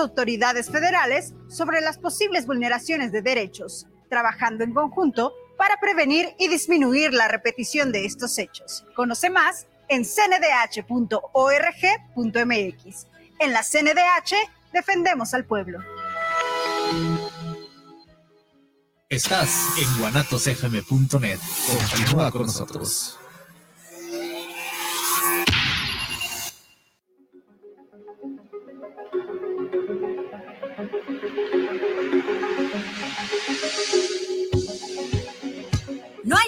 autoridades federales sobre las posibles vulneraciones de derechos, trabajando en conjunto para prevenir y disminuir la repetición de estos hechos. Conoce más en cndh.org.mx. En la CNDH defendemos al pueblo. Estás en guanatosfm.net. Continúa con nosotros.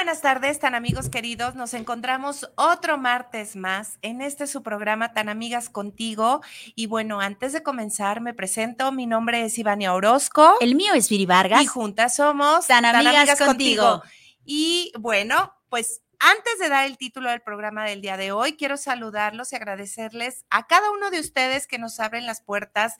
Buenas tardes, tan amigos queridos. Nos encontramos otro martes más en este su programa Tan Amigas Contigo. Y bueno, antes de comenzar, me presento. Mi nombre es Ivania Orozco. El mío es Viri Vargas. Y juntas somos Tan Amigas, contigo. Y bueno, pues antes de dar el título del programa del día de hoy, quiero saludarlos y agradecerles a cada uno de ustedes que nos abren las puertas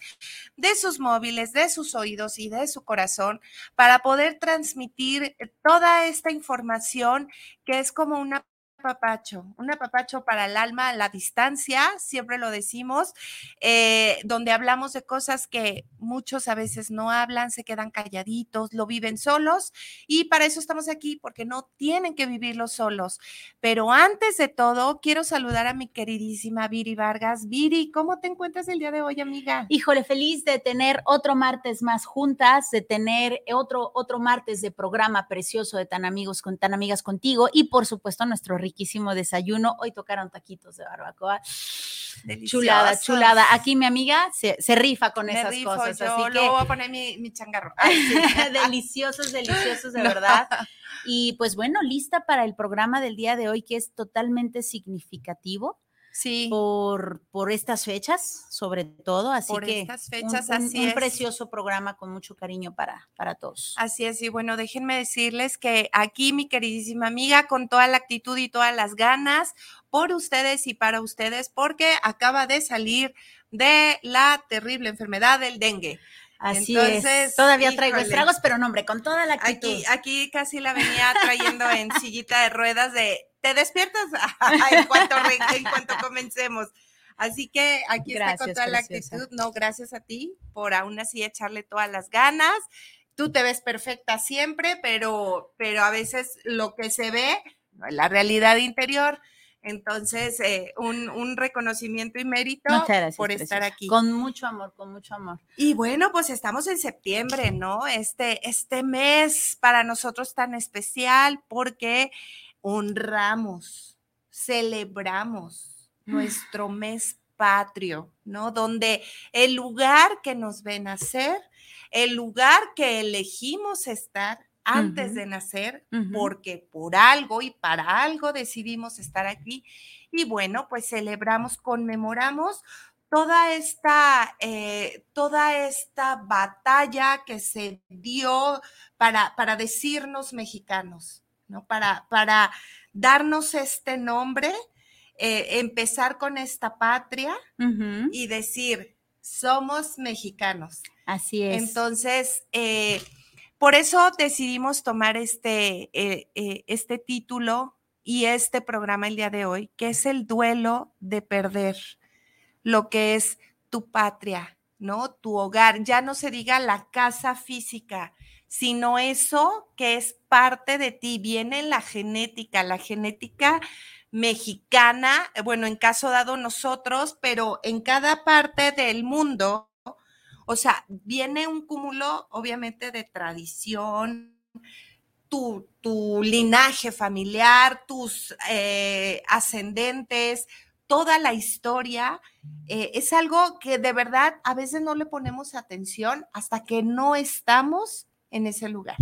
de sus móviles, de sus oídos y de su corazón para poder transmitir toda esta información que es como una apapacho, un apapacho para el alma a la distancia, siempre lo decimos, eh, donde hablamos de cosas que muchos a veces no hablan, se quedan calladitos, lo viven solos y para eso estamos aquí, porque no tienen que vivirlo solos. Pero antes de todo, quiero saludar a mi queridísima Viri Vargas. Viri, ¿cómo te encuentras el día de hoy, amiga? Híjole, feliz de tener otro martes más juntas, de tener otro, otro martes de programa precioso de tan amigos con tan amigas contigo y por supuesto nuestro riquísimo desayuno. Hoy tocaron taquitos de barbacoa. Chulada, chulada. Aquí mi amiga se, se rifa con Me esas rifo cosas. yo, así que voy a poner mi, mi changarro. deliciosos, deliciosos de No. verdad. Y pues bueno, lista para el programa del día de hoy que es totalmente significativo Sí. por, por estas fechas, sobre todo. Así Por que estas fechas, un, un- así un es. precioso programa con mucho cariño para, para todos. Así es, y bueno, déjenme decirles que aquí mi queridísima amiga, con toda la actitud y todas las ganas, por ustedes y para ustedes, porque acaba de salir de la terrible enfermedad del dengue. Así Entonces, es. Todavía traigo estragos, pero no, hombre, con toda la actitud. Aquí, aquí casi la venía trayendo en sillita de ruedas de, ¿te despiertas? en, cuanto, en cuanto comencemos. Así que aquí está con toda la actitud. No, gracias a ti por aún así echarle todas las ganas. Tú te ves perfecta siempre, pero, pero a veces lo que se ve es la realidad interior. Entonces, eh, un, un reconocimiento y mérito gracias, por estar preciosa. aquí. Con mucho amor, con mucho amor. Y bueno, pues estamos en septiembre, ¿no? Este, este mes para nosotros tan especial porque honramos, celebramos nuestro mes patrio, ¿no? Donde el lugar que nos ve nacer, el lugar que elegimos estar antes de nacer, porque por algo y para algo decidimos estar aquí. Y bueno, pues celebramos, conmemoramos toda esta, eh, toda esta batalla que se dio para, para decirnos mexicanos, ¿no? Para, para darnos este nombre, eh, empezar con esta patria y decir, somos mexicanos. Así es. Entonces, eh, por eso decidimos tomar este, eh, eh, este título y este programa el día de hoy, que es el duelo de perder lo que es tu patria, ¿no? Tu hogar. Ya no se diga la casa física, sino eso que es parte de ti, viene en la genética, la genética mexicana, eh, bueno, en caso dado nosotros, pero en cada parte del mundo, o sea, viene un cúmulo, obviamente, de tradición, tu, tu linaje familiar, tus eh, ascendentes, toda la historia. eh, es algo que de verdad a veces no le ponemos atención hasta que no estamos en ese lugar.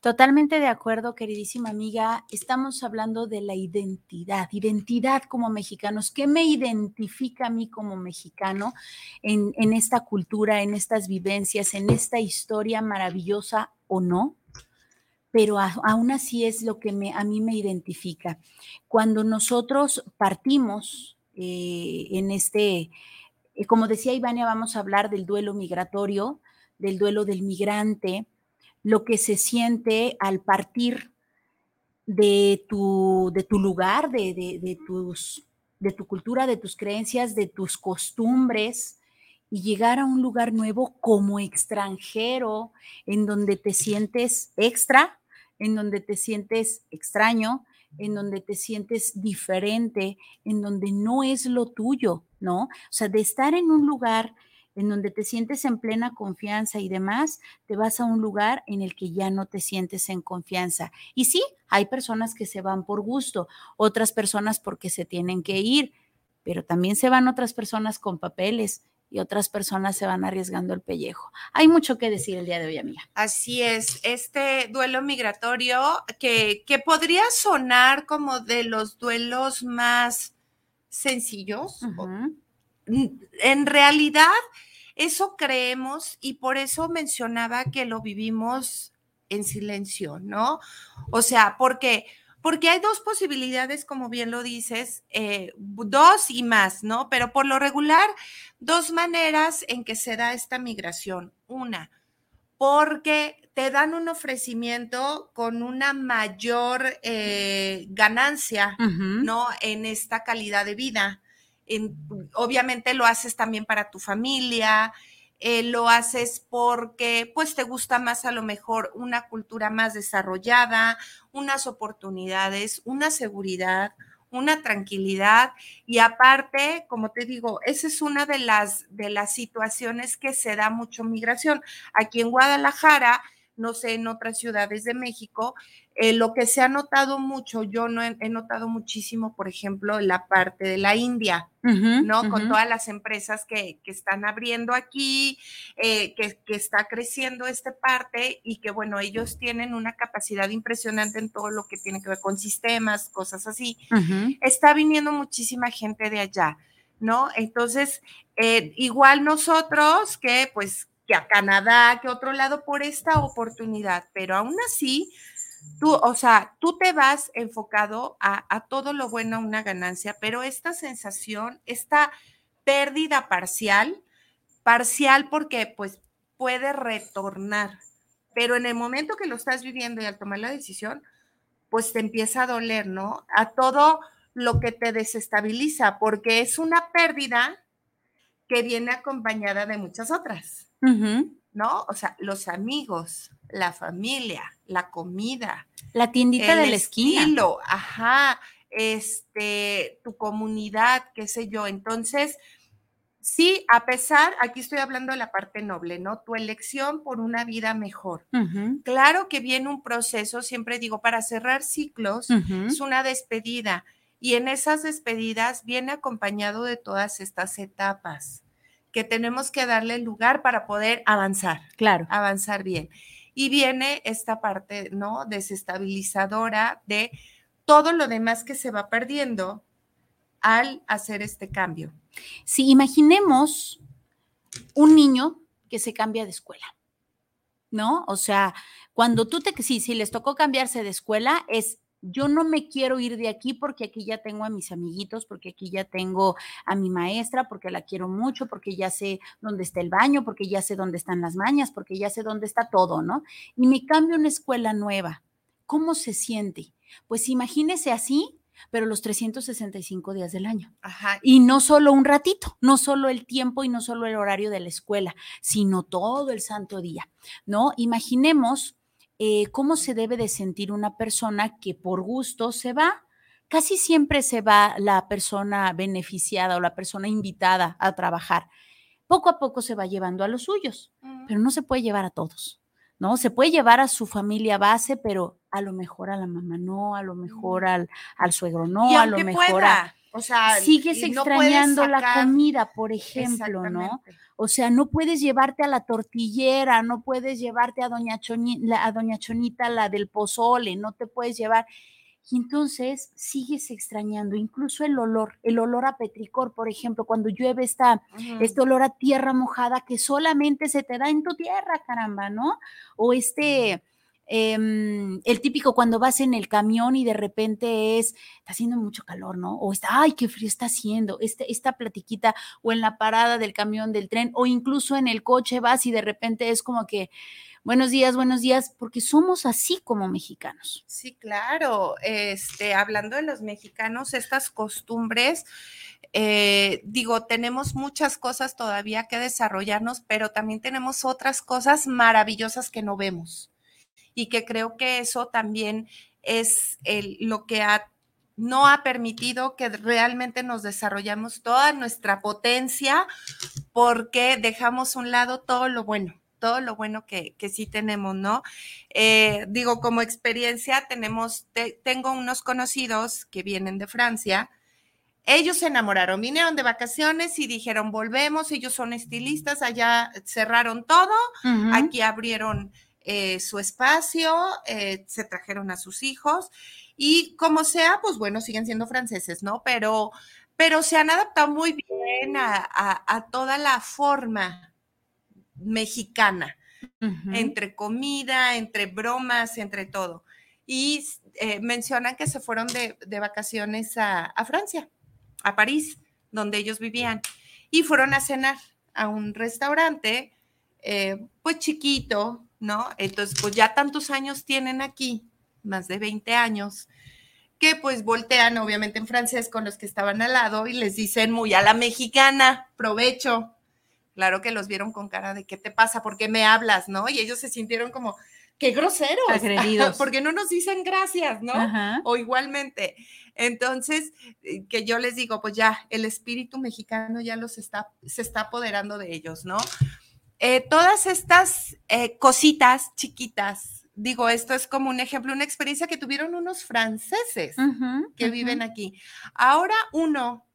Totalmente de acuerdo, queridísima amiga. Estamos hablando de la identidad, identidad como mexicanos. ¿Qué me identifica a mí como mexicano en, esta cultura, en estas vivencias, en esta historia maravillosa o no? Pero aún así es lo que me, a mí me identifica. Cuando nosotros partimos eh, en este, eh, como decía Ivania, vamos a hablar del duelo migratorio, del duelo del migrante, lo que se siente al partir de tu, de tu lugar, de, de- tus, de tu cultura, de tus creencias, de tus costumbres y llegar a un lugar nuevo como extranjero, en donde te sientes extra, en donde te sientes extraño, en donde te sientes diferente, en donde no es lo tuyo, ¿no? O sea, de estar en un lugar en donde te sientes en plena confianza y demás, te vas a un lugar en el que ya no te sientes en confianza. Y sí, hay personas que se van por gusto, otras personas porque se tienen que ir, pero también se van otras personas con papeles y otras personas se van arriesgando el pellejo. Hay mucho que decir el día de hoy, amiga. Así es, este duelo migratorio que, que podría sonar como de los duelos más sencillos. En realidad eso creemos y por eso mencionaba que lo vivimos en silencio, ¿no? O sea, porque porque hay dos posibilidades, como bien lo dices, eh, dos y más, ¿no? Pero por lo regular, dos maneras en que se da esta migración. Una, porque te dan un ofrecimiento con una mayor eh, ganancia. ¿no? En esta calidad de vida. En- obviamente lo haces también para tu familia, eh, lo haces porque pues te gusta más a lo mejor una cultura más desarrollada, unas oportunidades, una seguridad, una tranquilidad y aparte, como te digo, esa es una de las de las situaciones que se da mucho migración. Aquí en Guadalajara, no sé, en otras ciudades de México, eh, lo que se ha notado mucho, yo no he, he notado muchísimo, por ejemplo, la parte de la India, ¿no? Con todas las empresas que, que están abriendo aquí, eh, que, que está creciendo esta parte y que, bueno, ellos tienen una capacidad impresionante en todo lo que tiene que ver con sistemas, cosas así. Está viniendo muchísima gente de allá, ¿no? Entonces, eh, igual nosotros que, pues, a Canadá, que otro lado por esta oportunidad, pero aún así, tú, o sea, tú te vas enfocado a, a todo lo bueno, a una ganancia, pero esta sensación, esta pérdida parcial, parcial porque pues puede retornar, pero en el momento que lo estás viviendo y al tomar la decisión, pues te empieza a doler, ¿no? A todo lo que te desestabiliza, porque es una pérdida que viene acompañada de muchas otras. ¿No? O sea, los amigos, la familia, la comida, La tiendita el de la esquina. estilo, ajá, este, tu comunidad, qué sé yo. Entonces, sí, a pesar, aquí estoy hablando de la parte noble, ¿no? Tu elección por una vida mejor. Claro que viene un proceso, siempre digo, para cerrar ciclos, es una despedida. Y en esas despedidas viene acompañado de todas estas etapas que tenemos que darle lugar para poder avanzar Claro. avanzar bien. Y viene esta parte, ¿no? Desestabilizadora de todo lo demás que se va perdiendo al hacer este cambio. Si imaginemos un niño que se cambia de escuela, ¿no? O sea, cuando tú te, sí, si les tocó cambiarse de escuela, es yo no me quiero ir de aquí porque aquí ya tengo a mis amiguitos, porque aquí ya tengo a mi maestra, porque la quiero mucho, porque ya sé dónde está el baño, porque ya sé dónde están las mañas, porque ya sé dónde está todo, ¿no? Y me cambio a una escuela nueva. ¿Cómo se siente? Pues imagínese así, pero los 365 días del año. Ajá. Y no solo un ratito, no solo el tiempo y no solo el horario de la escuela, sino todo el santo día, ¿no? Imaginemos eh, cómo se debe de sentir una persona que por gusto se va. Casi siempre se va la persona beneficiada o la persona invitada a trabajar. Poco a poco se va llevando a los suyos, pero no se puede llevar a todos, ¿no? Se puede llevar a su familia base, pero a lo mejor a la mamá no, a lo mejor al, al suegro no, y a lo mejor a- o sea, sigues y no extrañando la comida, por ejemplo, ¿no? O sea, no puedes llevarte a la tortillera, no puedes llevarte a doña, Choni- la- a doña Chonita, la del pozole, no te puedes llevar. Y entonces sigues extrañando, incluso el olor, el olor a petricor, por ejemplo, cuando llueve está este olor a tierra mojada que solamente se te da en tu tierra, caramba, ¿no? O este, em, el típico cuando vas en el camión y de repente es, está haciendo mucho calor, ¿no? O está, ay, qué frío está haciendo, este, esta platiquita, o en la parada del camión del tren, o incluso en el coche vas y de repente es como que, buenos días, buenos días, porque somos así como mexicanos. Sí, claro. Este, hablando de los mexicanos, estas costumbres, eh, digo, tenemos muchas cosas todavía que desarrollarnos, pero también tenemos otras cosas maravillosas que no vemos. Y que creo que eso también es el- lo que ha- no ha permitido que realmente nos desarrollamos toda nuestra potencia porque dejamos a un lado todo lo bueno todo lo bueno que, que sí tenemos, ¿no? Eh, digo, como experiencia, tenemos, te- tengo unos conocidos que vienen de Francia. Ellos se enamoraron, vinieron de vacaciones y dijeron, volvemos, ellos son estilistas, allá cerraron todo, aquí abrieron eh, su espacio, eh, se trajeron a sus hijos y como sea, pues bueno, siguen siendo franceses, ¿no? Pero, pero se han adaptado muy bien a, a- a toda la forma mexicana entre comida, entre bromas, entre todo. Y eh, mencionan que se fueron de, de vacaciones a, a Francia, a París, donde ellos vivían, y fueron a cenar a un restaurante, eh, pues chiquito, ¿no? Entonces, pues ya tantos años tienen aquí, más de 20 años, que pues voltean obviamente en francés con los que estaban al lado y les dicen muy a la mexicana, provecho. Claro que los vieron con cara de ¿qué te pasa? ¿Por qué me hablas? ¿No? Y ellos se sintieron como, qué groseros. Agredidos. Porque no nos dicen gracias, ¿no? Ajá. O igualmente. Entonces, eh, que yo les digo, pues ya, el espíritu mexicano ya los está, se está apoderando de ellos, ¿no? Eh, todas estas eh, cositas chiquitas, digo, esto es como un ejemplo, una experiencia que tuvieron unos franceses Ujú, que ujú. viven aquí. Ahora uno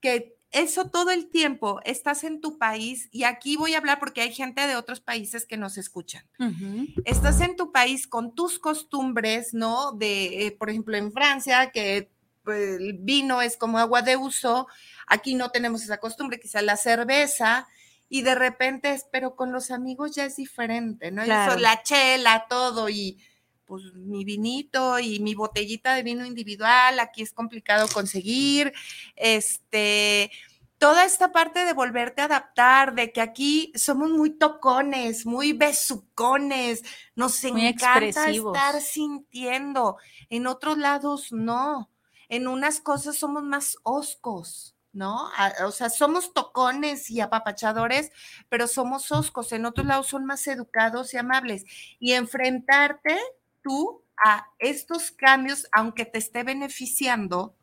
que eso todo el tiempo estás en tu país y aquí voy a hablar porque hay gente de otros países que nos escuchan. Ujú. Estás en tu país con tus costumbres, ¿no? De, eh, por ejemplo, en Francia, que pues, el vino es como agua de uso, aquí no tenemos esa costumbre, quizá la cerveza, y de repente, es- pero con los amigos ya es diferente, ¿no? Claro. Eso, la chela, todo, y pues mi vinito y mi botellita de vino individual, aquí es complicado conseguir, este, toda esta parte de volverte a adaptar, de que aquí somos muy tocones, muy besucones, nos Muy encanta expresivos. estar sintiendo, en otros lados no, en unas cosas somos más oscos. ¿No? A- O sea, somos tocones y apapachadores, pero somos oscos. En otros lados son más educados y amables. Y enfrentarte tú a estos cambios, aunque te esté beneficiando,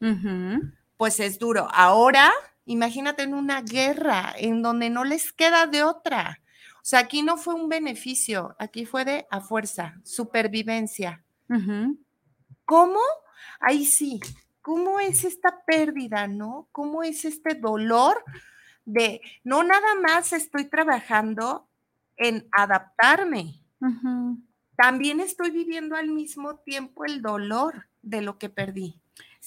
pues es duro. Ahora, imagínate en una guerra en donde no les queda de otra. O sea, aquí no fue un beneficio, aquí fue de a fuerza, supervivencia. ¿Cómo? Ahí sí. ¿Cómo es esta pérdida, no? ¿Cómo es este dolor de no nada más estoy trabajando en adaptarme, también estoy viviendo al mismo tiempo el dolor de lo que perdí.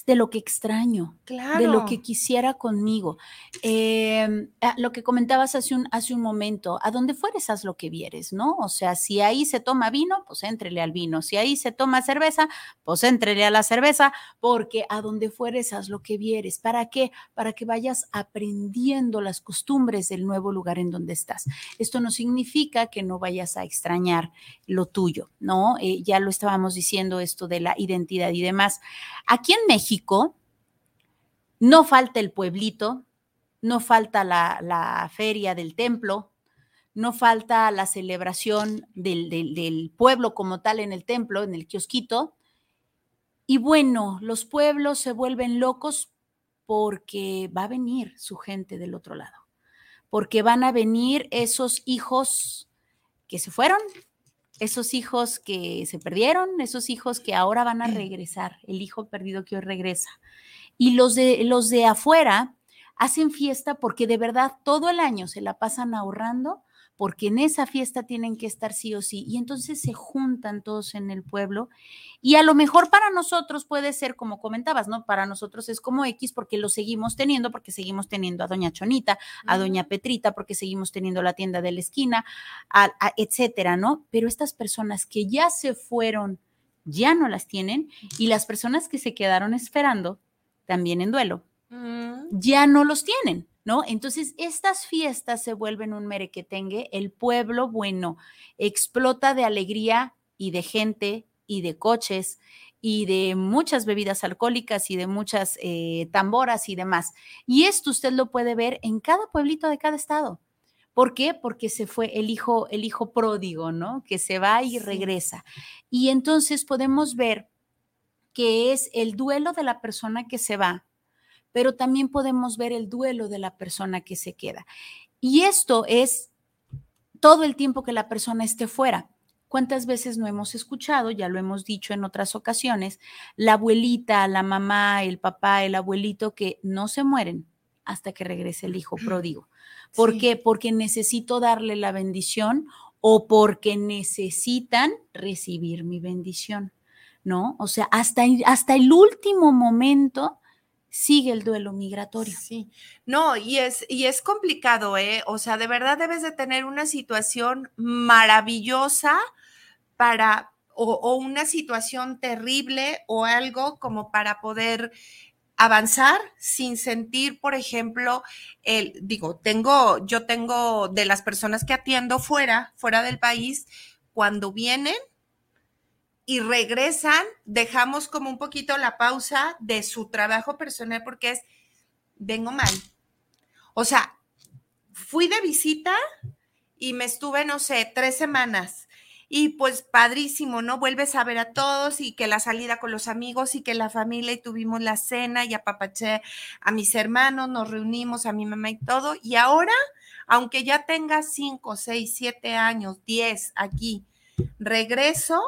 De lo que extraño. Claro. de lo que quisiera conmigo. Eh, ah, lo que comentabas hace un, hace un momento, a donde fueres haz lo que vieres, ¿no? O sea, si ahí se toma vino, pues éntrele al vino. Si ahí se toma cerveza, pues éntrele a la cerveza, porque a donde fueres haz lo que vieres. ¿Para qué? Para que vayas aprendiendo las costumbres del nuevo lugar en donde estás. Esto no significa que no vayas a extrañar lo tuyo, ¿no? Eh, ya lo estábamos diciendo esto de la identidad y demás. Aquí en México, no falta el pueblito, no falta la, feria del templo, no falta la celebración del, del- del pueblo como tal en el templo, en el kiosquito. Y bueno, los pueblos se vuelven locos porque va a venir su gente del otro lado, porque van a venir esos hijos que se fueron, esos hijos que se perdieron, esos hijos que ahora van a regresar, el hijo perdido que hoy regresa. Y los de, los de afuera hacen fiesta porque de verdad todo el año se la pasan ahorrando porque en esa fiesta tienen que estar sí o sí. Y entonces se juntan todos en el pueblo. Y a lo mejor para nosotros puede ser, como comentabas, ¿no? Para nosotros es como X porque lo seguimos teniendo, porque seguimos teniendo a Doña Chonita, a Doña Petrita, porque seguimos teniendo la tienda de la esquina, a- a- etcétera, ¿no? Pero estas personas que ya se fueron, ya no las tienen. Y las personas que se quedaron esperando, también en duelo, ya no los tienen, ¿no? Entonces, estas fiestas se vuelven un merequetengue, el pueblo, bueno, explota de alegría y de gente y de coches y de muchas bebidas alcohólicas y de muchas eh, tamboras y demás. Y esto usted lo puede ver en cada pueblito de cada estado. ¿Por qué? Porque se fue el hijo, el hijo pródigo, ¿no? Que se va y Sí. regresa. Y entonces podemos ver que es el duelo de la persona que se va, pero también podemos ver el duelo de la persona que se queda. Y esto es todo el tiempo que la persona esté fuera. ¿Cuántas veces no hemos escuchado, ya lo hemos dicho en otras ocasiones, la abuelita, la mamá, el papá, el abuelito que no se mueren hasta que regrese el hijo pródigo? ¿Por Sí. qué? Porque necesito darle la bendición o porque necesitan recibir mi bendición, ¿no? O sea, hasta, hasta el último momento sigue el duelo migratorio. Sí, no, y es, y es complicado, ¿eh? O sea, de verdad debes de tener una situación maravillosa para, o, o una situación terrible o algo como para poder avanzar sin sentir, por ejemplo, el, digo, tengo, yo tengo de las personas que atiendo fuera, fuera del país, cuando vienen y regresan, dejamos como un poquito la pausa de su trabajo personal porque es, vengo mal. O sea, fui de visita y me estuve, no sé, tres semanas. Y pues padrísimo, ¿no? Vuelves a ver a todos y que la salida con los amigos y que la familia y tuvimos la cena y apapaché a mis hermanos, nos reunimos, a mi mamá y todo. Y ahora, aunque ya tenga cinco, seis, siete años, diez aquí, regreso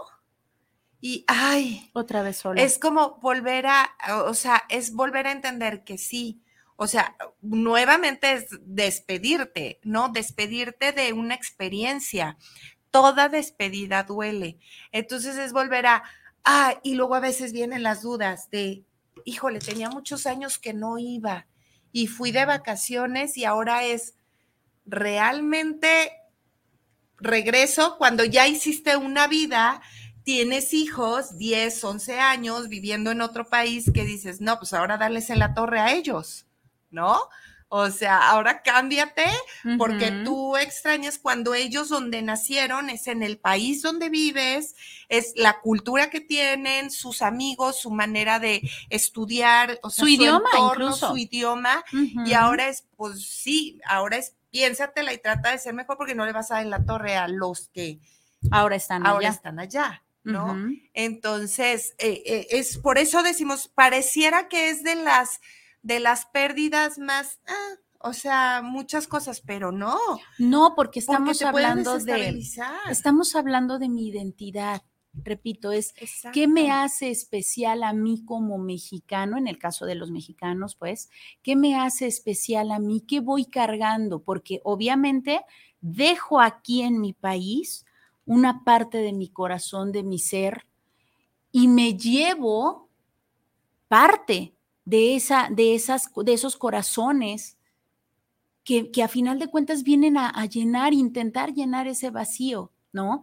y, ay, Otra vez sola. es como volver a, o sea, es volver a entender que sí. O sea, nuevamente es despedirte, ¿no? Despedirte de una experiencia. Toda despedida duele. Entonces es volver a, ah, y luego a veces vienen las dudas de, híjole, tenía muchos años que no iba y fui de vacaciones y ahora es realmente regreso cuando ya hiciste una vida tienes hijos, 10, 11 años, viviendo en otro país, que dices, no, pues ahora darles en la torre a ellos, ¿no? O sea, ahora cámbiate porque tú extrañas cuando ellos donde nacieron es en el país donde vives, es la cultura que tienen, sus amigos, su manera de estudiar, o sea, Su idioma entorno, incluso. su idioma, y ahora es, pues sí, ahora es, piénsatela y trata de ser mejor porque no le vas a dar en la torre a los que ahora están ahora allá. están allá, ¿no? Entonces, eh, eh, es por eso decimos, pareciera que es de las de las pérdidas más, ah, o sea, muchas cosas, pero no, No, porque estamos hablando de estamos hablando de mi identidad. Repito, es ¿Qué me hace especial a mí como mexicano, en el caso de los mexicanos, pues? ¿Qué me hace especial a mí? ¿Qué voy cargando? Porque obviamente dejo aquí en mi país una parte de mi corazón, de mi ser, y me llevo parte de, esa, de, esas, de esos corazones que, que a final de cuentas vienen a, a llenar, intentar llenar ese vacío, ¿no?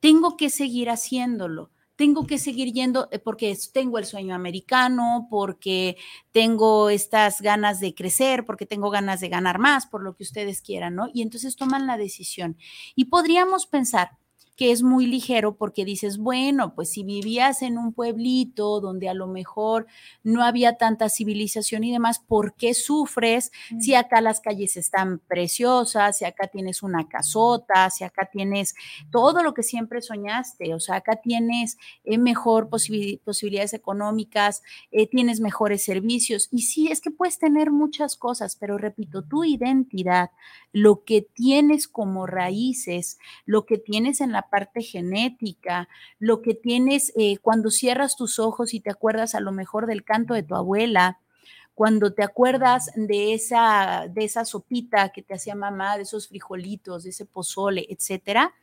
tengo que seguir haciéndolo. Tengo que seguir yendo eh, porque tengo el sueño americano, porque tengo estas ganas de crecer, porque tengo ganas de ganar más, por lo que ustedes quieran, ¿no? Y entonces toman la decisión. Y podríamos pensar que es muy ligero porque dices, bueno, pues si vivías en un pueblito donde a lo mejor no había tanta civilización y demás, ¿por qué sufres? Si acá las calles están preciosas, si acá tienes una casota, si acá tienes todo lo que siempre soñaste, o sea, acá tienes eh, mejor posibi- posibilidades económicas, eh, tienes mejores servicios y sí, es que puedes tener muchas cosas, pero repito, tu identidad, lo que tienes como raíces, lo que tienes en la parte genética, lo que tienes eh, cuando cierras tus ojos y te acuerdas a lo mejor del canto de tu abuela, cuando te acuerdas de esa, de esa sopita que te hacía mamá, de esos frijolitos, de ese pozole, etcétera,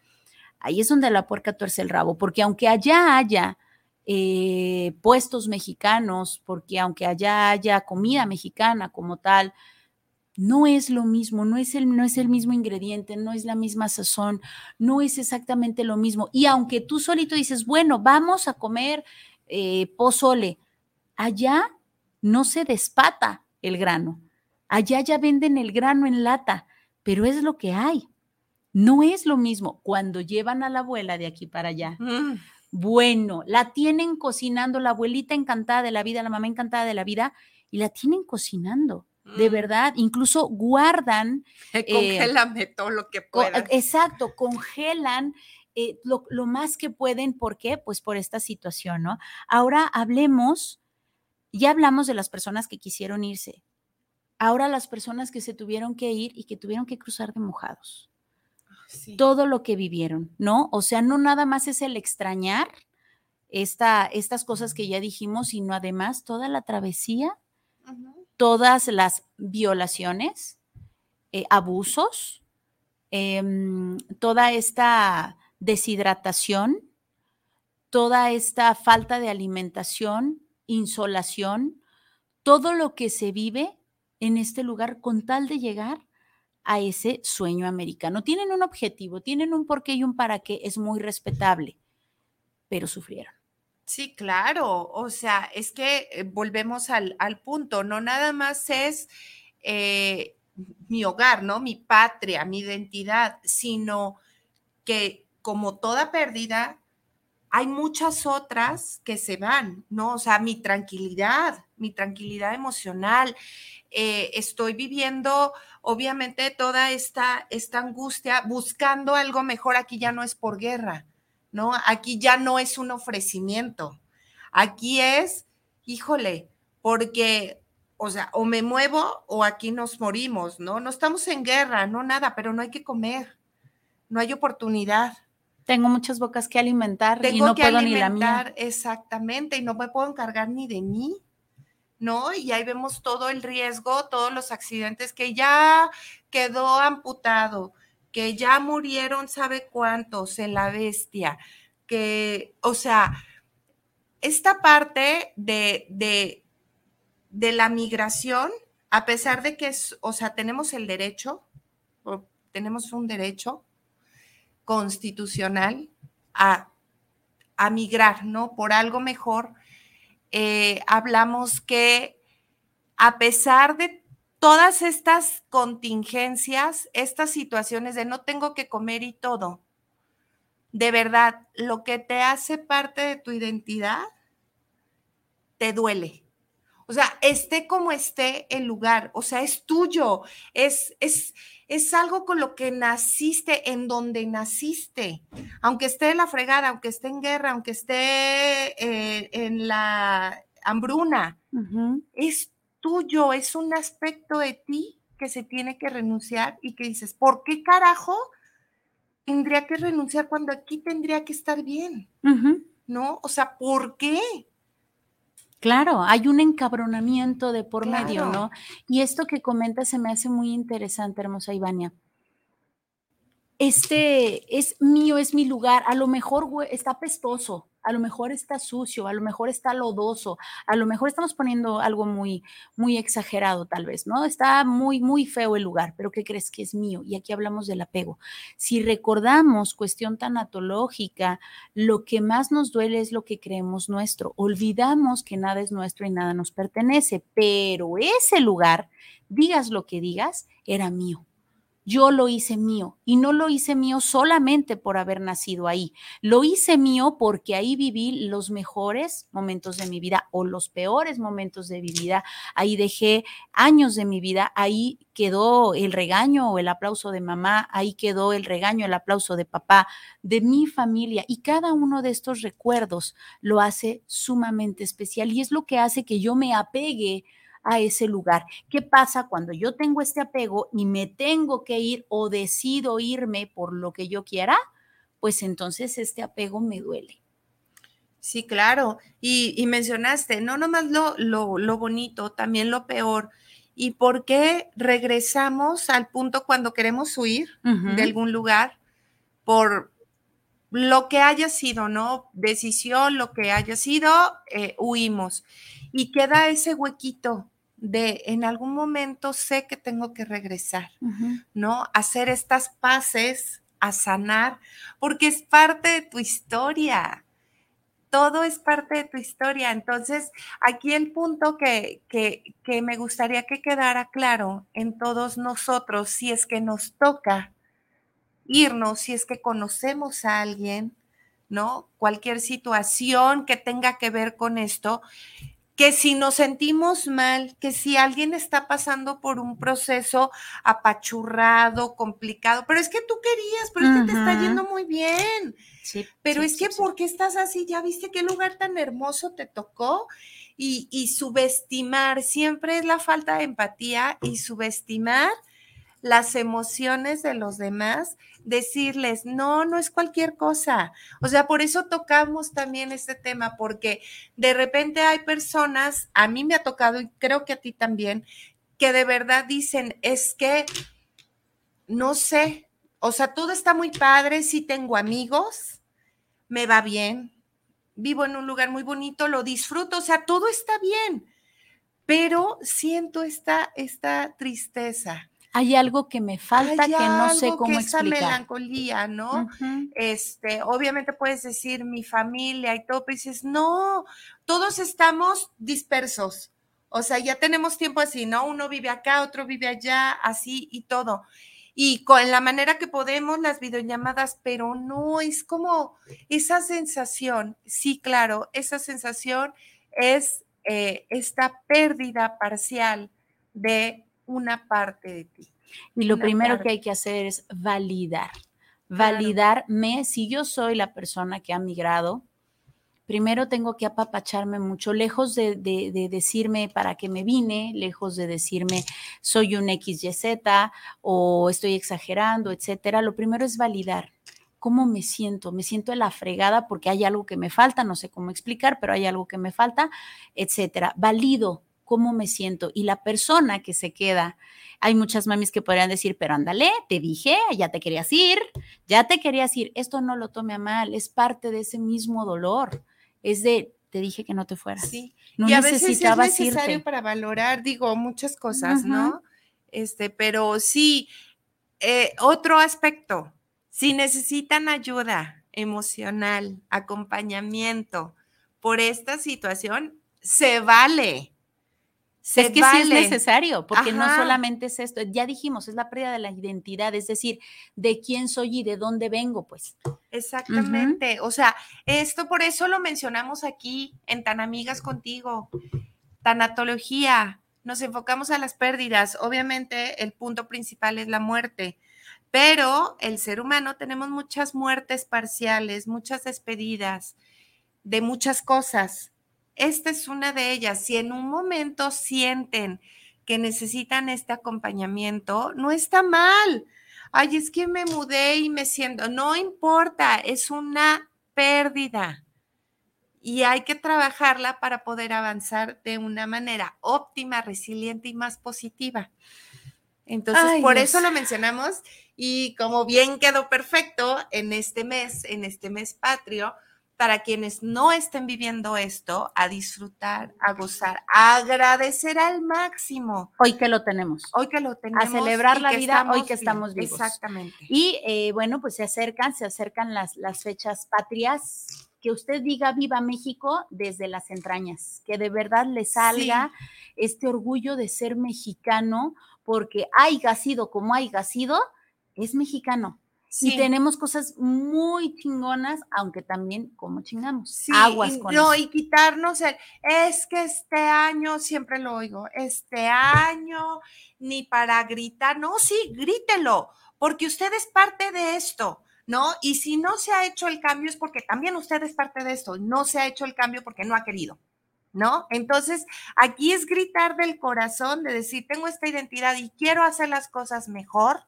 ahí es donde la puerca tuerce el rabo, porque aunque allá haya eh, puestos mexicanos, porque aunque allá haya comida mexicana como tal, no es lo mismo, no es, el, no es el mismo ingrediente, no es la misma sazón, no es exactamente lo mismo. Y aunque tú solito dices, bueno, vamos a comer eh, pozole, allá no se despata el grano, allá ya venden el grano en lata, pero es lo que hay. No es lo mismo cuando llevan a la abuela de aquí para allá. Mm, Bueno, la tienen cocinando, la abuelita encantada de la vida, la mamá encantada de la vida, y la tienen cocinando, de mm. verdad. Incluso guardan, Congélame todo lo que puedas. exacto, congelan eh, lo, lo más que pueden. ¿Por qué? Pues por esta situación, ¿no? Ahora hablemos, ya hablamos de las personas que quisieron irse. Ahora las personas que se tuvieron que ir y que tuvieron que cruzar de mojados Sí. todo lo que vivieron, ¿no? O sea, no nada más es el extrañar esta, estas cosas que ya dijimos, sino además toda la travesía. Todas las violaciones, eh, abusos, em, toda esta deshidratación, toda esta falta de alimentación, insolación, todo lo que se vive en este lugar con tal de llegar a ese sueño americano. Tienen un objetivo, tienen un porqué y un para qué, es muy respetable, pero sufrieron. Sí, claro. O sea, es que eh, volvemos al, al punto, no nada más es eh, mi hogar, ¿no? Mi patria, mi identidad, sino que como toda pérdida, hay muchas otras que se van, ¿no? O sea, mi tranquilidad, mi tranquilidad emocional. eh, estoy viviendo, obviamente, toda esta, esta angustia, buscando algo mejor. Aquí ya no es por guerra, ¿no? Aquí ya no es un ofrecimiento. Aquí es, híjole, porque, o sea, o me muevo o aquí nos morimos, ¿no? No estamos en guerra, no nada, pero no hay que comer, no hay oportunidad. Tengo muchas bocas que alimentar y Tengo no que puedo ni la alimentar, mía. exactamente, y no me puedo encargar ni de mí, ¿no? Y ahí vemos todo el riesgo, todos los accidentes que ya quedó amputado, que ya murieron, sabe cuántos en la bestia, que, o sea, esta parte de, de, la migración, a pesar de que es, o sea, tenemos el derecho, tenemos un derecho constitucional a, a migrar, ¿no? Por algo mejor. Eh, hablamos que a pesar de todas estas contingencias, estas situaciones de no tengo que comer y todo, de verdad, lo que te hace parte de tu identidad, te duele. O sea, esté como esté el lugar, o sea, es tuyo, es, es, es algo con lo que naciste, en donde naciste, aunque esté en la fregada, aunque esté en guerra, aunque esté eh, en la hambruna, Ujú. es tuyo, es un aspecto de ti que se tiene que renunciar y que dices, ¿por qué carajo tendría que renunciar cuando aquí tendría que estar bien? ¿No? O sea, ¿por qué? Claro, hay un encabronamiento de por medio. ¿no? Y esto que comentas se me hace muy interesante, hermosa Ivania. Este es mío, es mi lugar. A lo mejor está apestoso, a lo mejor está sucio, a lo mejor está lodoso, a lo mejor estamos poniendo algo muy, muy exagerado, tal vez, ¿no? Está muy, muy feo el lugar, pero ¿qué crees que es mío? Y aquí hablamos del apego. Si recordamos cuestión tanatológica, lo que más nos duele es lo que creemos nuestro. Olvidamos que nada es nuestro y nada nos pertenece, pero ese lugar, digas lo que digas, era mío. Yo lo hice mío y no lo hice mío solamente por haber nacido ahí. Lo hice mío porque ahí viví los mejores momentos de mi vida o los peores momentos de mi vida. Ahí dejé años de mi vida. Ahí quedó el regaño o el aplauso de mamá. Ahí quedó el regaño, el aplauso de papá, de mi familia. Y cada uno de estos recuerdos lo hace sumamente especial y es lo que hace que yo me apegue a ese lugar. ¿Qué pasa cuando yo tengo este apego y me tengo que ir o decido irme por lo que yo quiera? pues entonces este apego me duele. Sí, claro. Y, y mencionaste, no nomás lo, lo, lo bonito, también lo peor. ¿Y por qué regresamos al punto cuando queremos huir de algún lugar por lo que haya sido, ¿no? Decisión, lo que haya sido, eh, huimos. Y queda ese huequito de en algún momento sé que tengo que regresar. ¿no? Hacer estas paces, a sanar, porque es parte de tu historia. Todo es parte de tu historia. Entonces, aquí el punto que, que, que me gustaría que quedara claro en todos nosotros, si es que nos toca irnos, si es que conocemos a alguien, ¿no? Cualquier situación que tenga que ver con esto, que si nos sentimos mal, que si alguien está pasando por un proceso apachurrado, complicado, pero es que tú querías, pero es que te está yendo muy bien. Sí, Pero sí, es que, sí. ¿por qué estás así? ¿Ya viste qué lugar tan hermoso te tocó? Y, y subestimar, siempre es la falta de empatía y subestimar las emociones de los demás, decirles, no, no es cualquier cosa. O sea, por eso tocamos también este tema, porque de repente hay personas, a mí me ha tocado y creo que a ti también, que de verdad dicen, es que, no sé, o sea, todo está muy padre, sí tengo amigos, me va bien, vivo en un lugar muy bonito, lo disfruto, o sea, todo está bien, pero siento esta, esta tristeza. Hay algo que me falta Hay que no sé cómo que explicar. melancolía, ¿no? Este, obviamente puedes decir mi familia y todo, pero dices, no, todos estamos dispersos. O sea, ya tenemos tiempo así, ¿no? Uno vive acá, otro vive allá, así y todo. Y con la manera que podemos, las videollamadas, pero no, es como esa sensación, sí, claro, esa sensación es eh, esta pérdida parcial de una parte de ti. Y lo primero parte. que hay que hacer es validar. Claro. Validarme, si yo soy la persona que ha migrado, primero tengo que apapacharme mucho, lejos de, de- de decirme para qué me vine, lejos de decirme soy un XYZ o estoy exagerando, etcétera. Lo primero es validar. ¿Cómo me siento? Me siento en la fregada porque hay algo que me falta, no sé cómo explicar, pero hay algo que me falta, etcétera. Valido cómo me siento y la persona que se queda hay muchas mamis que podrían decir, pero ándale, te dije, ya te querías ir, ya te querías ir. Esto no lo tome a mal, es parte de ese mismo dolor. Es de, te dije que no te fueras. Sí. No y a veces es necesario irte. para valorar, digo, muchas cosas. ¿no? Este, pero sí, eh, otro aspecto, si necesitan ayuda emocional, acompañamiento por esta situación, se vale. Se es que sí es necesario, porque no solamente es esto, ya dijimos, es la pérdida de la identidad, es decir, de quién soy y de dónde vengo, pues. Exactamente. O sea, esto por eso lo mencionamos aquí en Tan Amigas Contigo. Tanatología. Nos enfocamos a las pérdidas. Obviamente el punto principal es la muerte, pero el ser humano tenemos muchas muertes parciales, muchas despedidas de muchas cosas. Esta es una de ellas. Si en un momento sienten que necesitan este acompañamiento, no está mal. Ay, es que me mudé y me siento, no importa, es una pérdida y hay que trabajarla para poder avanzar de una manera óptima, resiliente y más positiva. Entonces, Ay, por Dios. eso lo mencionamos y como bien quedó perfecto en este mes, en este mes patrio, para quienes no estén viviendo esto, a disfrutar, a gozar, a agradecer al máximo. Hoy que lo tenemos. Hoy que lo tenemos. celebrar y la vida, hoy que estamos vivos. Exactamente. Y eh, bueno, pues se acercan, se acercan las, las fechas patrias. Que usted diga viva México desde las entrañas, que de verdad le salga este orgullo de ser mexicano, porque haya sido como haya sido, es mexicano. Y Sí. tenemos cosas muy chingonas, aunque también como chingamos. Sí, Aguas y, con no, eso. y quitarnos el, es que este año, siempre lo oigo, este año, ni para gritar, no, sí, grítelo, porque usted es parte de esto, ¿no? Y si no se ha hecho el cambio es porque también usted es parte de esto, no se ha hecho el cambio porque no ha querido. ¿No? Entonces, aquí es gritar del corazón, de decir, tengo esta identidad y quiero hacer las cosas mejor,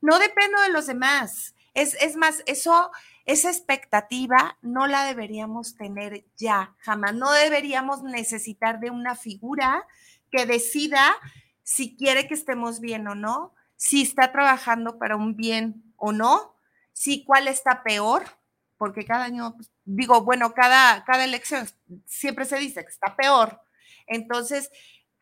No dependo de los demás. Es, es más, eso esa expectativa no la deberíamos tener ya, jamás. No deberíamos necesitar de una figura que decida si quiere que estemos bien o no, si está trabajando para un bien o no, si cuál está peor, porque cada año, pues, digo, bueno, cada, cada elección siempre se dice que está peor. Entonces,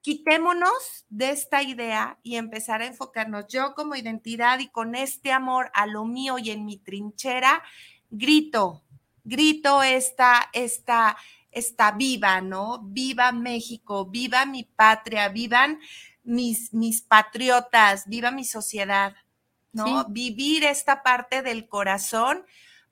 quitémonos de esta idea y empezar a enfocarnos yo como identidad y con este amor a lo mío y en mi trinchera, grito, grito esta, esta, esta viva, ¿no? Viva México, viva mi patria, vivan mis, mis patriotas, viva mi sociedad, ¿no? Vivir esta parte del corazón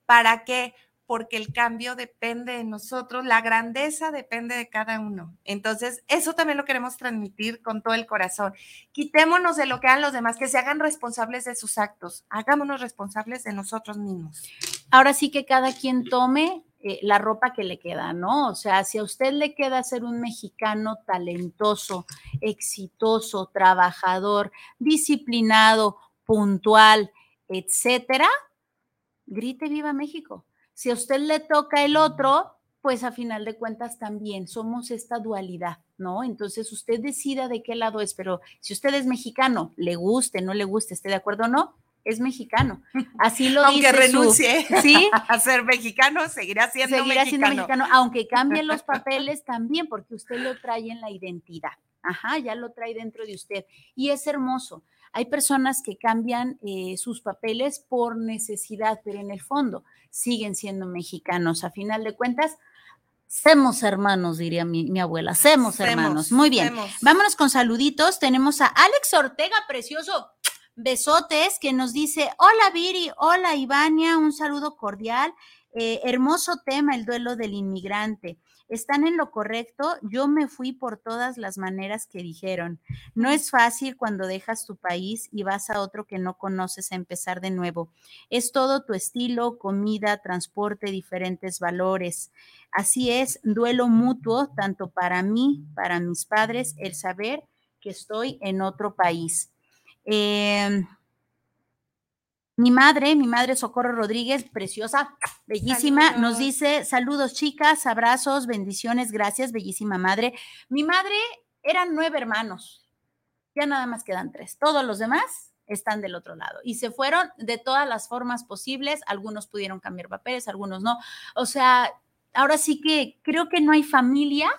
para que porque el cambio depende de nosotros, la grandeza depende de cada uno. Entonces, eso también lo queremos transmitir con todo el corazón. Quitémonos de lo que hagan los demás, que se hagan responsables de sus actos, hagámonos responsables de nosotros mismos. Ahora sí que cada quien tome eh, la ropa que le queda, ¿no? O sea, si a usted le queda ser un mexicano talentoso, exitoso, trabajador, disciplinado, puntual, etcétera, grite viva México si a usted le toca el otro, pues a final de cuentas también somos esta dualidad, ¿no? Entonces usted decida de qué lado es, pero si usted es mexicano, le guste, no le guste, esté de acuerdo o no, es mexicano. Así lo aunque dice. renuncie ¿sí? a ser mexicano, seguirá siendo Seguirá mexicano. siendo mexicano, aunque cambien los papeles también, porque usted lo trae en la identidad. Ajá, ya lo trae dentro de usted. Y es hermoso. Hay personas que cambian eh, sus papeles por necesidad, pero en el fondo siguen siendo mexicanos. A final de cuentas, Semos hermanos, diría mi, mi abuela. Semos hermanos. Muy bien. semos. Vámonos con saluditos. Tenemos a Alex Ortega, precioso. Besotes, que nos dice: Hola Viri, hola Ivania, un saludo cordial. Eh, hermoso tema, el duelo del inmigrante. Están en lo correcto. Yo me fui por todas las maneras que dijeron. No es fácil cuando dejas tu país y vas a otro que no conoces a empezar de nuevo. Es todo tu estilo, comida, transporte, diferentes valores. Así es, duelo mutuo, tanto para mí, para mis padres, el saber que estoy en otro país. Eh, mi madre, mi madre Socorro Rodríguez, preciosa, bellísima, nos dice saludos chicas, abrazos, bendiciones, gracias, bellísima madre. Mi madre eran nueve hermanos, ya nada más quedan tres, todos los demás están del otro lado y se fueron de todas las formas posibles, algunos pudieron cambiar papeles, algunos no. O sea, ahora sí que creo que no hay familia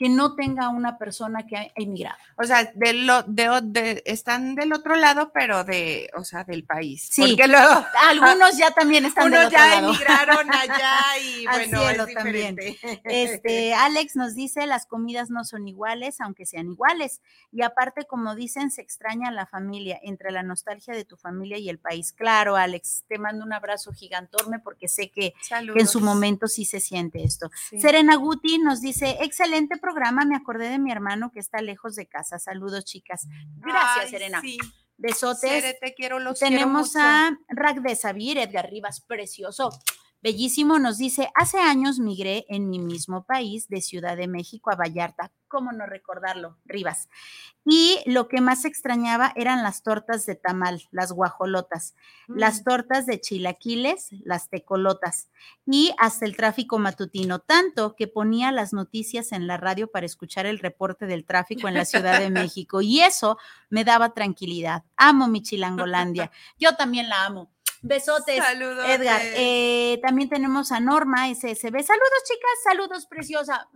que no tenga una persona que ha emigrado. O sea, de lo, de, de- están del otro lado, pero de, o sea, del país. Sí. Porque luego Algunos ya también están del otro ya lado. emigraron allá y bueno, es también. diferente. Este, Alex nos dice, las comidas no son iguales, aunque sean iguales. Y aparte, como dicen, se extraña a la familia, entre la nostalgia de tu familia y el país. Claro, Alex, te mando un abrazo gigantorme porque sé que, que en su momento sí se siente esto. Sí. Serena Guti nos dice, excelente programa, me acordé de mi hermano que está lejos de casa. Saludos, chicas. Gracias, Ay, Serena. Sí. Besotes. Te quiero, los quiero Tenemos mucho. a Rack de Sabir, Edgar Rivas, precioso. Bellísimo, nos dice, hace años migré en mi mismo país, de Ciudad de México a Vallarta. ¿Cómo no recordarlo, Rivas? Y lo que más extrañaba eran las tortas de tamal, las guajolotas, las Mm. tortas de chilaquiles, las tecolotas y hasta el tráfico matutino, tanto que ponía las noticias en la radio para escuchar el reporte del tráfico en la Ciudad de México y eso me daba tranquilidad. Amo mi chilangolandia. Yo también la amo. Besotes. Saludos. Edgar, eh, también tenemos a Norma SSB. Saludos, chicas, saludos, preciosa.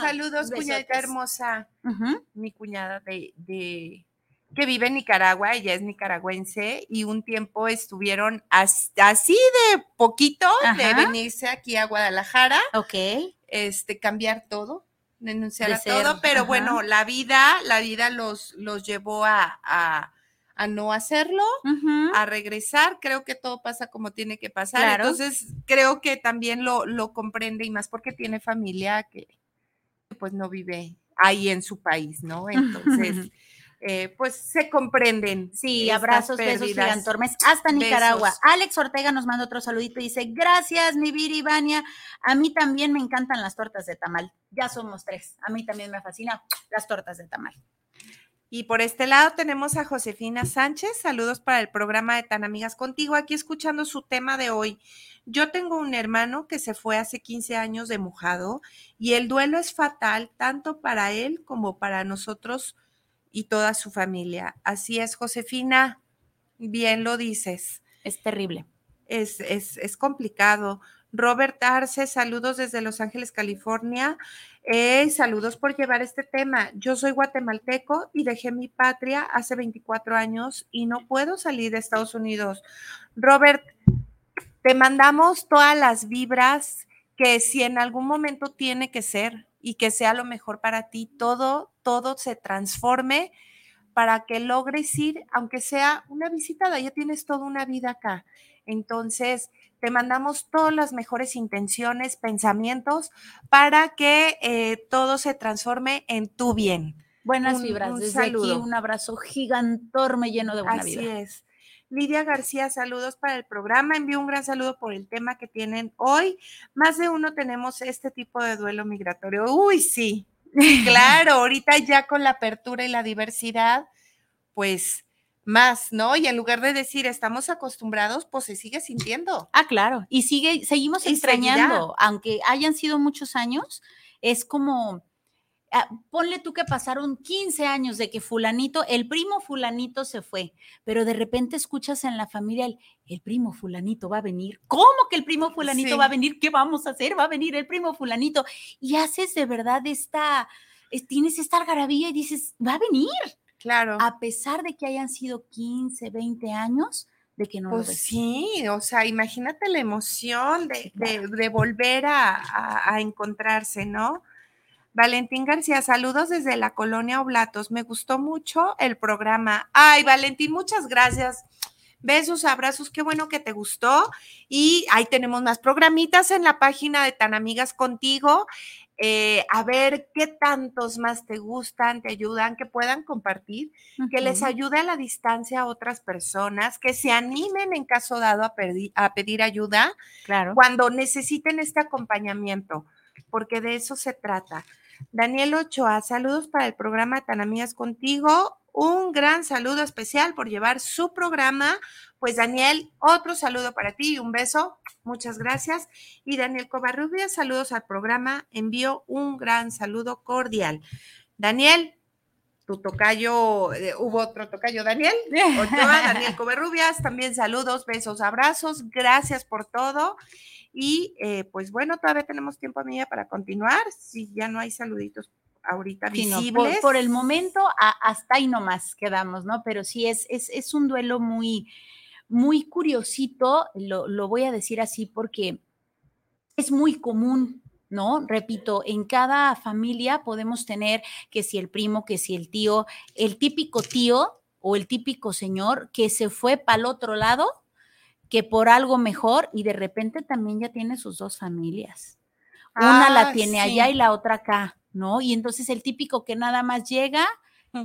Saludos, cuñadita Besotes. hermosa. Ujú. Mi cuñada de, de- que vive en Nicaragua, ella es nicaragüense y un tiempo estuvieron as- así de poquito de venirse aquí a Guadalajara, Ok. este cambiar todo, renunciar De a todo, pero ajá. bueno, la vida, la vida los, los llevó a, a- a no hacerlo, a regresar, creo que todo pasa como tiene que pasar, Claro. entonces creo que también lo, lo comprende y más porque tiene familia que pues no vive ahí en su país, ¿no? Entonces, eh, pues se comprenden. Sí, abrazos, besos pérdidas. gigantormes hasta Nicaragua. Besos. Alex Ortega nos manda otro saludito y dice, gracias, mi Viri Vania. A mí también me encantan las tortas de tamal. Ya somos tres. A mí también me fascina las tortas de tamal. Y por este lado tenemos a Josefina Sánchez. Saludos para el programa de Tan Amigas Contigo. Aquí escuchando su tema de hoy. Yo tengo un hermano que se fue hace 15 años de mojado y el duelo es fatal tanto para él como para nosotros y toda su familia. Así es, Josefina. Bien lo dices. Es terrible. Es, es, es complicado. Robert Arce, saludos desde Los Ángeles, California. Eh, saludos por llevar este tema. Yo soy guatemalteco y dejé mi patria hace 24 años y no puedo salir de Estados Unidos. Robert, te mandamos todas las vibras que si en algún momento tiene que ser y que sea lo mejor para ti, todo, todo se transforme para que logres ir, aunque sea una visitada, ya tienes toda una vida acá. Entonces, te mandamos todas las mejores intenciones, pensamientos para que eh, todo se transforme en tu bien. Buenas Un- vibras. un Desde saludo. aquí un abrazo gigantorme lleno de buena Así vida. es. Lidia García, saludos para el programa. Envío un gran saludo por el tema que tienen hoy. Más de uno tenemos este tipo de duelo migratorio. Uy, sí. Claro, ahorita ya con la apertura y la diversidad, pues más, ¿no? Y en lugar de decir estamos acostumbrados, pues se sigue sintiendo. Ah, claro. Y sigue, seguimos Y seguirá. extrañando, aunque hayan sido muchos años, es como, ah, ponle tú que pasaron 15 años de que fulanito, el primo fulanito se fue, pero de repente escuchas en la familia el, el primo fulanito va a venir. ¿Cómo que el primo fulanito Sí. va a venir? ¿Qué vamos a hacer? Va a venir el primo fulanito. Y haces de verdad esta, es- tienes esta algarabía y dices, va a venir, Claro. a pesar de que hayan sido 15, 20 años de que no lo Pues sí, o sea, imagínate la emoción de, de- de volver a, a- a encontrarse, ¿no? Valentín García, saludos desde la colonia Oblatos. Me gustó mucho el programa. Ay, Valentín, muchas gracias. Besos, abrazos, qué bueno que te gustó. Y ahí tenemos más programitas en la página de Tan Amigas Contigo. Eh, a ver qué tantos más te gustan, te ayudan, que puedan compartir que les ayude a la distancia a otras personas, que se animen en caso dado a, pedir ayuda Claro. cuando necesiten este acompañamiento, porque de eso se trata. Daniel Ochoa, saludos para el programa Tan Amigas Contigo. Un gran saludo especial por llevar su programa. Pues Daniel, otro saludo para ti y un beso. Muchas gracias. Y Daniel Covarrubias, saludos al programa. Envío un gran saludo cordial. Daniel, tu tocayo, eh, hubo otro tocayo, Daniel. Ochoa, Daniel Covarrubias, también saludos, besos, abrazos. Gracias por todo. Y eh, pues bueno, todavía tenemos tiempo, amiga, para continuar. Si ya no hay saluditos ahorita Sí, no, por- visibles. por, el momento a- hasta ahí nomás quedamos, ¿no? Pero sí es, es, es un duelo muy, muy curiosito, lo, lo voy a decir así porque es muy común, ¿no? Repito, en cada familia podemos tener que si el primo, que si el tío, el típico tío o el típico señor que se fue para el otro lado, que por algo mejor y de repente también ya tiene sus dos familias. Una la Ah, tiene sí. allá y la otra acá, ¿no? Y entonces el típico que nada más llega,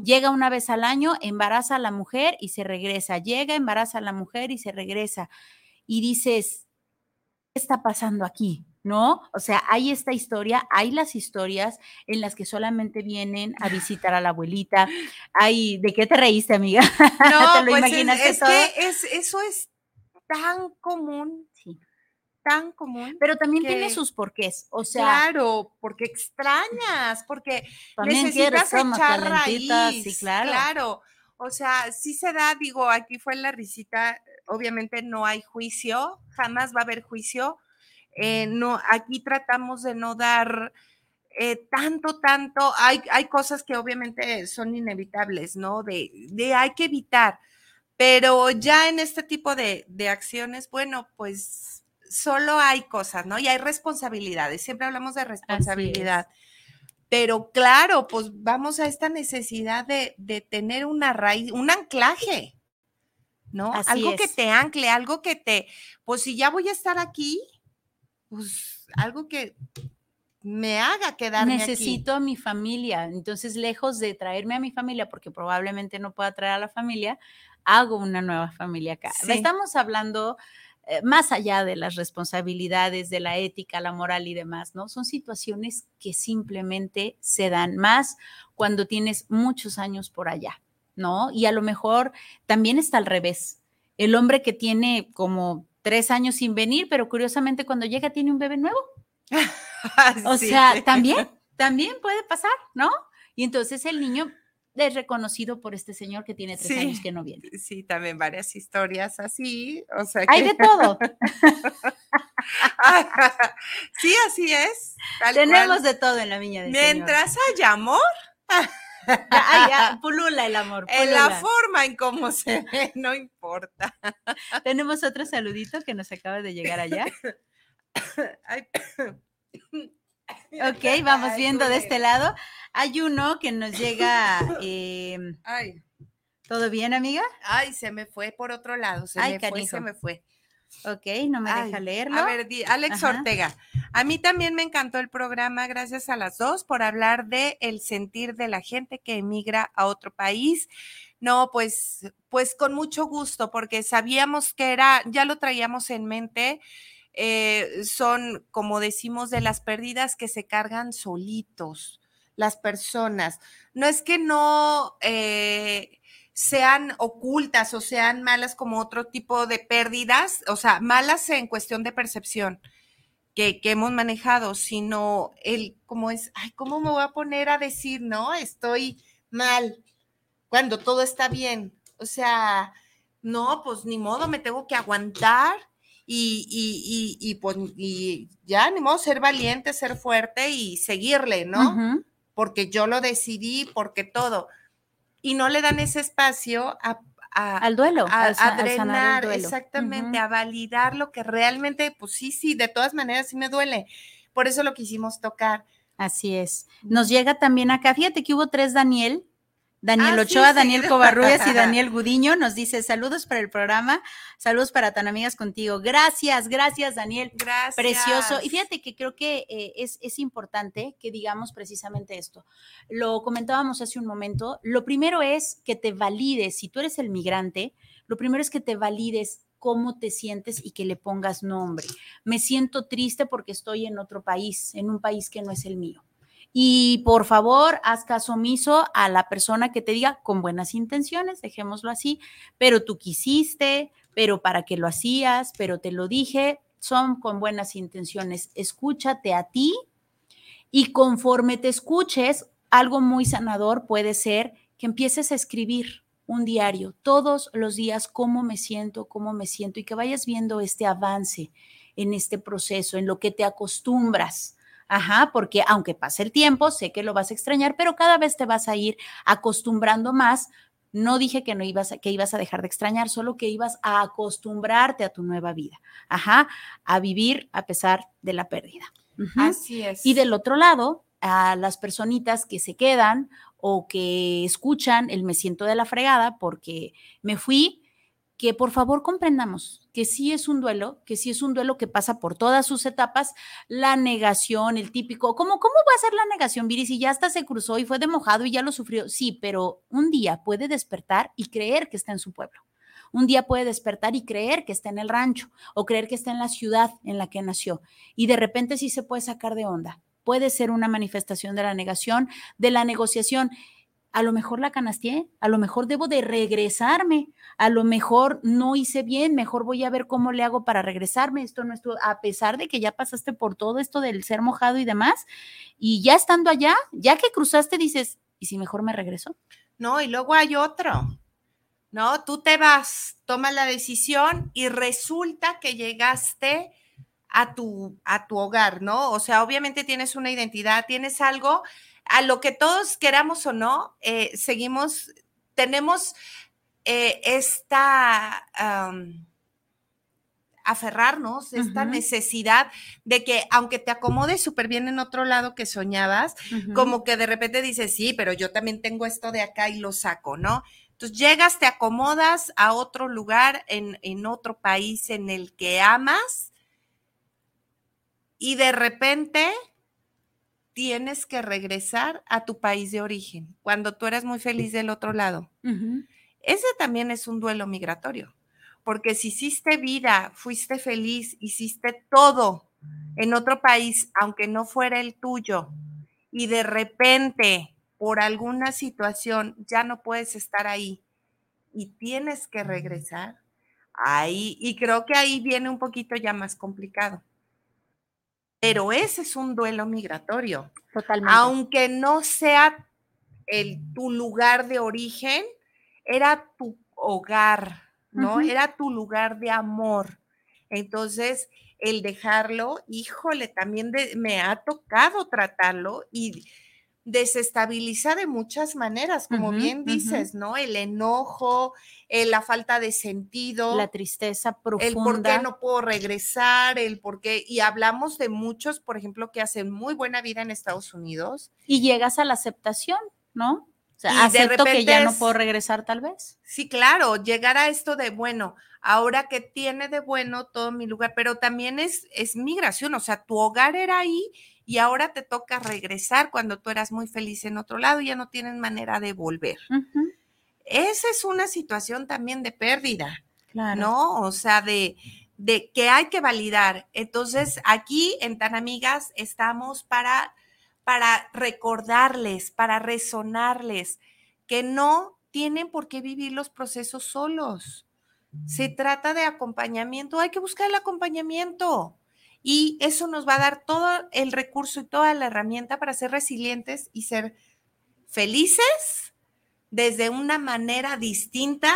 llega una vez al año, embaraza a la mujer y se regresa, llega, embaraza a la mujer y se regresa. Y dices, ¿qué está pasando aquí? ¿No? O sea, hay esta historia, hay las historias en las que solamente vienen a visitar a la abuelita. Hay, ¿de qué te reíste, amiga? No, ¿Te lo pues es- imaginaste es, todo? que es, eso es tan común. Tan común. Pero también tiene sus porqués. O sea, claro, porque extrañas, porque necesitas echar raíz. sí, claro. Claro. O sea, sí se da, digo, aquí fue la risita, obviamente no hay juicio, jamás va a haber juicio. eh, no, aquí tratamos de no dar eh, tanto, tanto. Hay, hay cosas que obviamente son inevitables, ¿no? De, de hay que evitar. Pero ya en este tipo de, de acciones, bueno, pues solo hay cosas, ¿no? Y hay responsabilidades. Siempre hablamos de responsabilidad. Pero claro, pues vamos a esta necesidad de, de tener una raíz, un anclaje, ¿no? Así algo que es. te ancle, algo que te, pues si ya voy a estar aquí, pues algo que me haga quedarme necesito a mi familia. Entonces, lejos de traerme a mi familia, porque probablemente no pueda traer a la familia, hago una nueva familia acá. Sí. Estamos hablando eh, más allá de las responsabilidades, de la ética, la moral y demás, ¿no? Son situaciones que simplemente se dan más cuando tienes muchos años por allá, ¿no? Y a lo mejor también está al revés. El hombre que tiene como tres años sin venir, pero curiosamente cuando llega tiene un bebé nuevo. O Sí. sea, también, también puede pasar, ¿no? Y entonces el niño es reconocido por este señor que tiene tres Sí. años que no viene. Sí, también varias historias así, o sea Hay que- de todo. sí, así es. Tenemos cual. de todo en la viña del Mientras haya amor. Ay, ya, pulula el amor. en la forma en cómo se ve, no importa. Tenemos otro saludito que nos acaba de llegar allá. Ay, Ok, vamos Ay, viendo de este lado. Hay uno que nos llega. eh, ay, ¿Todo bien, amiga? ay, se me fue por otro lado, se Ay, me fue, se me fue. Ok, no me Ay, deja leerlo. A ver, di- Alex Ajá. Ortega, a mí también me encantó el programa, gracias a las dos por hablar de el sentir de la gente que emigra a otro país. No, pues, pues con mucho gusto, porque sabíamos que era, ya lo traíamos en mente, eh, son, como decimos, de las pérdidas que se cargan solitos las personas. No es que no eh, sean ocultas o sean malas como otro tipo de pérdidas, o sea, malas en cuestión de percepción que, que hemos manejado, sino el, como es, ay, ¿cómo me voy a poner a decir, no? Estoy mal cuando todo está bien. O sea, no, pues ni modo, me tengo que aguantar y, y, y, y, pues, y ya, ni modo, ser valiente, ser fuerte y seguirle, ¿no? Porque yo lo decidí, porque todo. Y no le dan ese espacio a, a- Al duelo. a, al drenar, duelo. exactamente, a validar lo que realmente, pues sí, sí, de todas maneras sí me duele. Por eso lo quisimos tocar. Así es. Nos llega también acá. Fíjate que hubo tres Daniel. Daniel Ah, sí, Ochoa, sí. Daniel Covarrubias y Daniel Gudiño nos dice saludos para el programa, saludos para tan amigas contigo. Gracias, gracias Daniel. Gracias. Precioso. Y fíjate que creo que eh, es, es importante que digamos precisamente esto. Lo comentábamos hace un momento. Lo primero es que te valides, si tú eres el migrante, lo primero es que te valides cómo te sientes y que le pongas nombre. Me siento triste porque estoy en otro país, en un país que no es el mío. Y por favor, haz caso omiso a la persona que te diga con buenas intenciones, dejémoslo así, pero tú quisiste, pero para qué lo hacías, pero te lo dije, son con buenas intenciones. Escúchate a ti y conforme te escuches, algo muy sanador puede ser que empieces a escribir un diario todos los días cómo me siento, cómo me siento y que vayas viendo este avance en este proceso, en lo que te acostumbras. Ajá, porque aunque pase el tiempo, sé que lo vas a extrañar, pero cada vez te vas a ir acostumbrando más. No dije que no ibas a, que ibas a dejar de extrañar, solo que ibas a acostumbrarte a tu nueva vida. Ajá, a vivir a pesar de la pérdida. Así es. Y del otro lado, a las personitas que se quedan o que escuchan el me siento de la fregada porque me fui, que por favor comprendamos que sí es un duelo, que sí es un duelo que pasa por todas sus etapas, la negación, el típico, ¿cómo, cómo va a ser la negación, Viri, si ya hasta se cruzó y fue de mojado y ya lo sufrió? Sí, pero un día puede despertar y creer que está en su pueblo. Un día puede despertar y creer que está en el rancho o creer que está en la ciudad en la que nació. Y de repente sí se puede sacar de onda. Puede ser una manifestación de la negación, de la negociación. A lo mejor la canasteé, a lo mejor debo de regresarme, a lo mejor no hice bien, mejor voy a ver cómo le hago para regresarme. Esto no estuvo, a pesar de que ya pasaste por todo esto del ser mojado y demás, y ya estando allá, ya que cruzaste, dices, ¿y si mejor me regreso? No, y luego hay otro. No, tú te vas, tomas la decisión y resulta que llegaste a tu, a tu hogar, ¿no? O sea, obviamente tienes una identidad, tienes algo a lo que todos queramos o no, eh, seguimos, tenemos eh, esta aferrarnos, esta necesidad de que aunque te acomodes súper bien en otro lado que soñabas, como que de repente dices, sí, pero yo también tengo esto de acá y lo saco, ¿no? Entonces llegas, te acomodas a otro lugar, en, en otro país en el que amas y de repente tienes que regresar a tu país de origen, cuando tú eres muy feliz del otro lado. Ese también es un duelo migratorio, porque si hiciste vida, fuiste feliz, hiciste todo en otro país, aunque no fuera el tuyo, y de repente por alguna situación ya no puedes estar ahí y tienes que regresar, ahí, y creo que ahí viene un poquito ya más complicado. Pero ese es un duelo migratorio. Totalmente. Aunque no sea el, tu lugar de origen, era tu hogar, ¿no? Era tu lugar de amor. Entonces, el dejarlo, híjole, también de- me ha tocado tratarlo y desestabiliza de muchas maneras, como bien dices, ¿no? El enojo, eh, la falta de sentido La tristeza el por profunda. qué no puedo regresar, el por qué, y hablamos de muchos, por ejemplo, que hacen muy buena vida en Estados Unidos. Y llegas a la aceptación, ¿no? O sea, Y de acepto que repente ya no puedo regresar tal vez. Sí, claro, llegar a esto de, bueno, ahora que tiene de bueno todo mi lugar, pero también es, es migración, o sea, tu hogar era ahí y ahora te toca regresar cuando tú eras muy feliz en otro lado y ya no tienen manera de volver. Esa es una situación también de pérdida. Claro. ¿no? O sea, de, de que hay que validar. Entonces, aquí en Tan Amigas estamos para, para recordarles, para resonarles que no tienen por qué vivir los procesos solos. Se trata de acompañamiento, hay que buscar el acompañamiento. Y eso nos va a dar todo el recurso y toda la herramienta para ser resilientes y ser felices desde una manera distinta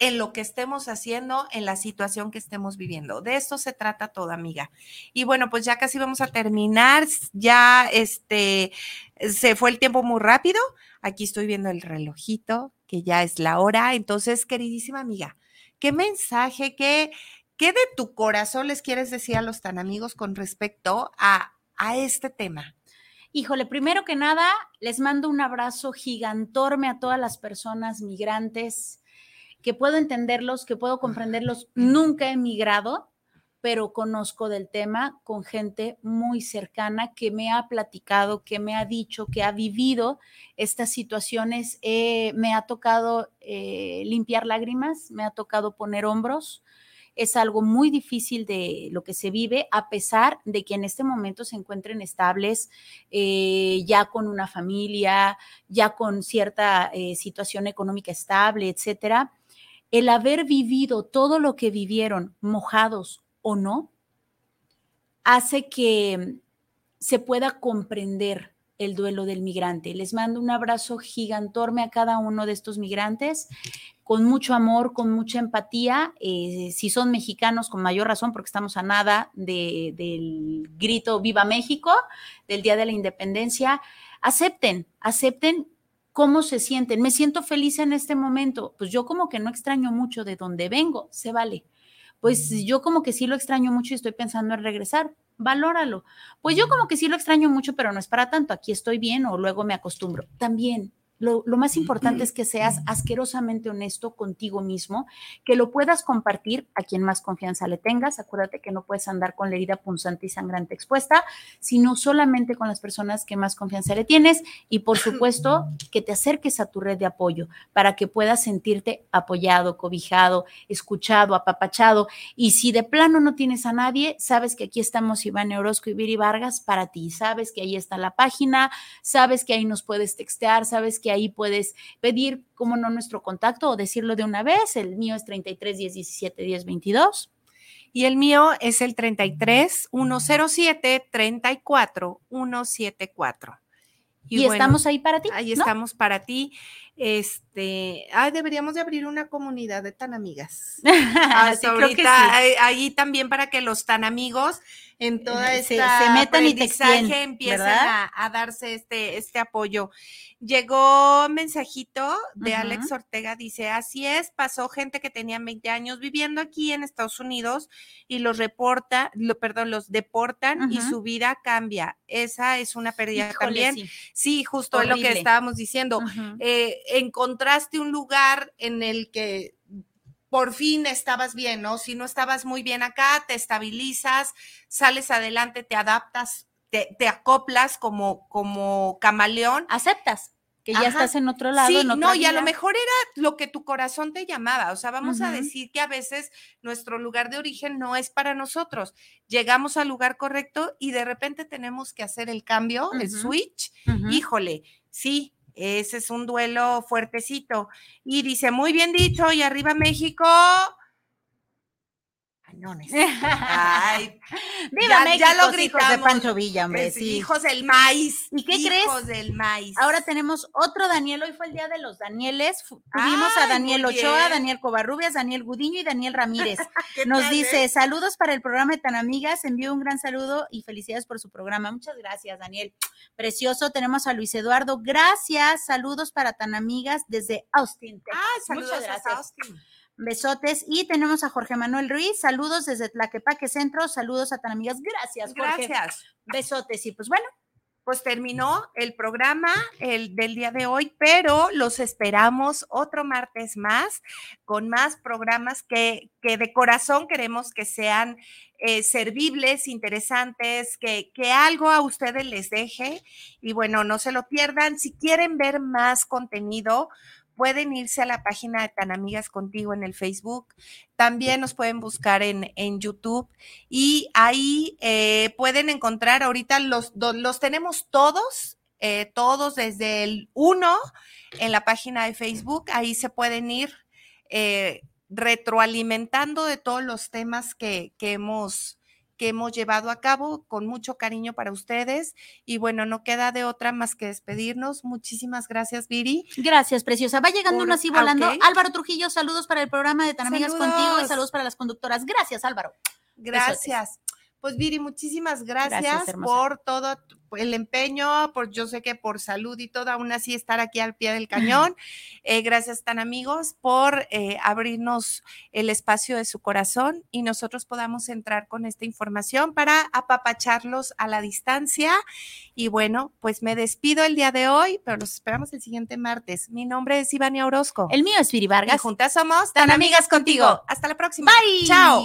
en lo que estemos haciendo, en la situación que estemos viviendo. De esto se trata todo, amiga. Y bueno, pues ya casi vamos a terminar. Ya este se fue el tiempo muy rápido. Aquí estoy viendo el relojito, que ya es la hora. Entonces, queridísima amiga, ¿qué mensaje, qué, qué de tu corazón les quieres decir a los tan amigos con respecto a, a este tema? Híjole, primero que nada, les mando un abrazo gigantorme a todas las personas migrantes, que puedo entenderlos, que puedo comprenderlos. Nunca he migrado, pero conozco del tema con gente muy cercana que me ha platicado, que me ha dicho, que ha vivido estas situaciones. Eh, me ha tocado eh, limpiar lágrimas, me ha tocado poner hombros. Es algo muy difícil de lo que se vive, a pesar de que en este momento se encuentren estables, eh, ya con una familia, ya con cierta situación económica estable, etcétera. El haber vivido todo lo que vivieron, mojados o no, hace que se pueda comprender el duelo del migrante. Les mando un abrazo gigantorme a cada uno de estos migrantes, con mucho amor, con mucha empatía. Eh, si son mexicanos, con mayor razón, porque estamos a nada de, del grito Viva México, del Día de la Independencia. Acepten, acepten cómo se sienten. Me siento feliz en este momento. Pues yo como que no extraño mucho de donde vengo, se vale. Pues yo como que sí lo extraño mucho y estoy pensando en regresar. Valóralo. Pues yo como que sí lo extraño mucho, pero no es para tanto. Aquí estoy bien o luego me acostumbro. También lo, lo, más importante es que seas asquerosamente honesto contigo mismo, que lo puedas compartir a quien más confianza le tengas. Acuérdate que no puedes andar con la herida punzante y sangrante expuesta, sino solamente con las personas que más confianza le tienes y por supuesto que te acerques a tu red de apoyo para que puedas sentirte apoyado, cobijado, escuchado, apapachado. Y si de plano no tienes a nadie, sabes que aquí estamos Iván Orozco y Viri Vargas para ti. Sabes que ahí está la página, sabes que ahí nos puedes textear, sabes que ahí puedes pedir, como no, nuestro contacto o decirlo de una vez. El mío es 33 10 17 10 22. Y el mío es el 33 107 34 174. Y, y bueno, estamos ahí para ti. Ahí ¿no? estamos para ti. Este, ah, deberíamos de abrir una comunidad de tan amigas. Hasta sí, ahorita, sí. ahí también para que los tan amigos en toda esta se, se metan y te empiecen a, a, darse este, este apoyo. Llegó un mensajito de uh -huh. Alex Ortega, dice, así es, pasó gente que tenía 20 años viviendo aquí en Estados Unidos y los reporta, lo, perdón, los deportan uh -huh. y su vida cambia. Esa es una pérdida Híjole, también. Sí, sí justo es lo que estábamos diciendo. Uh -huh. eh, encontraste un lugar en el que por fin estabas bien, ¿no? Si no estabas muy bien acá, te estabilizas, sales adelante, te adaptas, te, te acoplas como, como camaleón. Aceptas. que ya Ajá. estás en otro lado. Sí, en no, y a lo mejor era lo que tu corazón te llamaba. O sea, vamos a decir que a veces nuestro lugar de origen no es para nosotros. Llegamos al lugar correcto y de repente tenemos que hacer el cambio, el switch. Híjole, sí, ese es un duelo fuertecito. Y dice, muy bien dicho, y arriba México. Cañones. Ay, ¡Viva ya- México, ya lo hijos de. Pancho Villa, hombre! es sí. hijos del maíz. ¿Y qué hijos crees? del maíz. Ahora tenemos otro Daniel. Hoy fue el día de los Danieles. Tuvimos a Daniel Ochoa. Daniel Covarrubias, Daniel Gudiño y Daniel Ramírez. ¿Qué Nos tal, dice, eh? saludos para el programa de Tan Amigas, envío un gran saludo y felicidades por su programa. Muchas gracias, Daniel. Precioso, tenemos a Luis Eduardo, gracias, saludos para Tan Amigas desde Austin. Texas. Ah, saludos Muchas gracias. Austin. Besotes. Y tenemos a Jorge Manuel Ruiz, saludos desde Tlaquepaque Centro, saludos a Tan Amigas. Gracias, Jorge. Gracias. Besotes. Y pues bueno, Pues terminó el programa el del día de hoy, pero los esperamos otro martes más con más programas que, que de corazón queremos que sean eh, servibles, interesantes, que, que algo a ustedes les deje. Y bueno, no se lo pierdan. Si quieren ver más contenido, pueden irse a la página de Tan Amigas Contigo en el Facebook. También nos pueden buscar en, en YouTube y ahí eh, pueden encontrar ahorita los, los tenemos todos, eh, todos desde el 1 en la página de Facebook. Ahí se pueden ir eh, retroalimentando de todos los temas que, que hemos que hemos llevado a cabo con mucho cariño para ustedes. Y bueno, no queda de otra más que despedirnos. Muchísimas gracias, Viri. gracias, preciosa. Va llegando Por- uno así volando. Álvaro Trujillo, saludos para el programa de Tan Amigas Contigo y Saludos. saludos para las conductoras. Gracias, Álvaro. Gracias. Pues Viri, muchísimas gracias, por todo el empeño, por yo sé que por salud y todo, aún así estar aquí al pie del cañón. Eh, gracias tan amigos por eh, abrirnos el espacio de su corazón y nosotros podamos entrar con esta información para apapacharlos a la distancia. Y bueno, pues me despido el día de hoy, pero los esperamos el siguiente martes. Mi nombre es Ivania Orozco. El mío es Viri y Vargas. juntas somos Tan amigas contigo. contigo. Hasta la próxima. Bye. Chao.